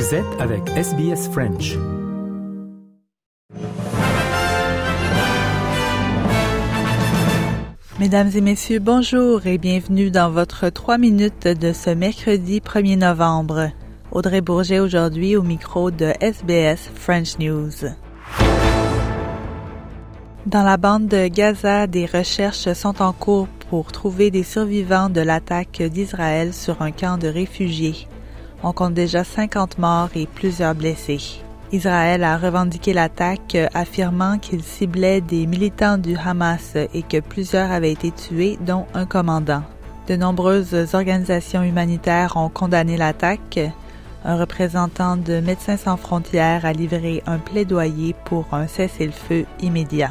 Vous êtes avec SBS French. Mesdames et messieurs, bonjour et bienvenue dans votre 3 minutes de ce mercredi 1er novembre. Audrey Bourget aujourd'hui au micro de SBS French News. Dans la bande de Gaza, des recherches sont en cours pour trouver des survivants de l'attaque d'Israël sur un camp de réfugiés. On compte déjà 50 morts et plusieurs blessés. Israël a revendiqué l'attaque, affirmant qu'il ciblait des militants du Hamas et que plusieurs avaient été tués, dont un commandant. De nombreuses organisations humanitaires ont condamné l'attaque. Un représentant de Médecins sans frontières a livré un plaidoyer pour un cessez-le-feu immédiat.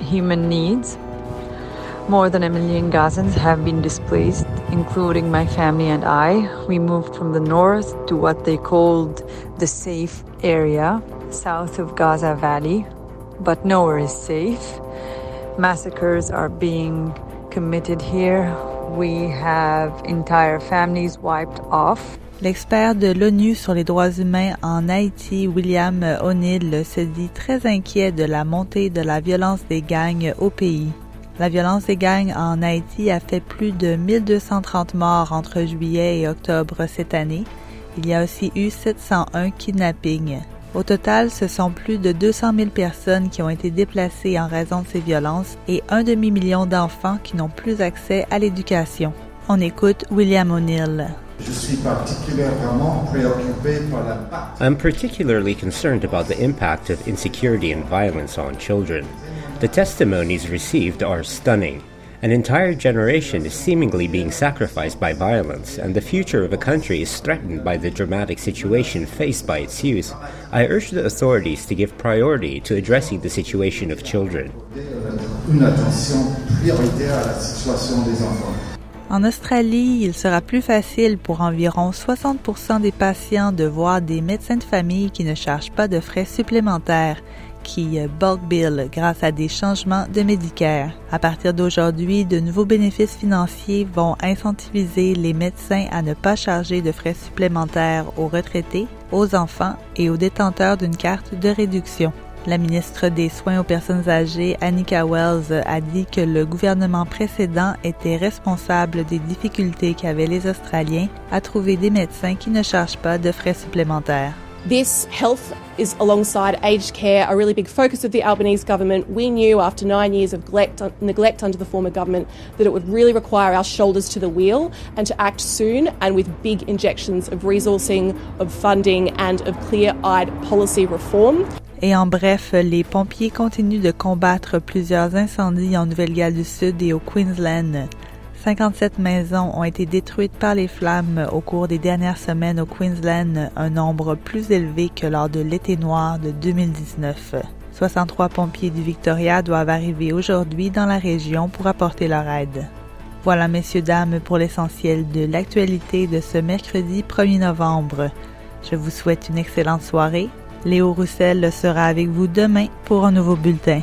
Human needs. More than a million Gazans have been displaced, including my family and I. We moved from the north to what they called the safe area, south of Gaza Valley, but nowhere is safe. Massacres are being committed here. We have entire families wiped off. L'expert de l'ONU sur les droits humains en Haïti, William O'Neill, se dit très inquiet de la montée de la violence des gangs au pays. La violence des gangs en Haïti a fait plus de 1230 morts entre juillet et octobre cette année. Il y a aussi eu 701 kidnappings. Au total, ce sont plus de 200 000 personnes qui ont été déplacées en raison de ces violences et un demi-million d'enfants qui n'ont plus accès à l'éducation. On écoute William O'Neill. Je suis particulièrement préoccupé par l'impact I'm particularly concerned about the impact of insecurity and violence on children. The testimonies received are stunning. An entire generation is seemingly being sacrificed by violence, and the future of a country is threatened by the dramatic situation faced by its youth. I urge the authorities to give priority to addressing the situation of children. une attention prioritaire à la situation des enfants. En Australie, il sera plus facile pour environ 60 des patients de voir des médecins de famille qui ne chargent pas de frais supplémentaires, qui bulk bill grâce à des changements de Medicare. À partir d'aujourd'hui, de nouveaux bénéfices financiers vont incentiviser les médecins à ne pas charger de frais supplémentaires aux retraités, aux enfants et aux détenteurs d'une carte de réduction. La ministre des Soins aux personnes âgées, Annika Wells, a dit que le gouvernement précédent était responsable des difficultés qu'avaient les Australiens à trouver des médecins qui ne chargent pas de frais supplémentaires. This health is alongside aged care, a really big focus of the Albanese government. We knew after nine years of neglect, under the former government that it would really require our shoulders to the wheel and to act soon and with big injections of resourcing, of funding, and of clear eyed policy reform. Et en bref, les pompiers continuent de combattre plusieurs incendies en Nouvelle-Galles du Sud et au Queensland. 57 maisons ont été détruites par les flammes au cours des dernières semaines au Queensland, un nombre plus élevé que lors de l'été noir de 2019. 63 pompiers du Victoria doivent arriver aujourd'hui dans la région pour apporter leur aide. Voilà, messieurs, dames, pour l'essentiel de l'actualité de ce mercredi 1er novembre. Je vous souhaite une excellente soirée. Léo Roussel sera avec vous demain pour un nouveau bulletin.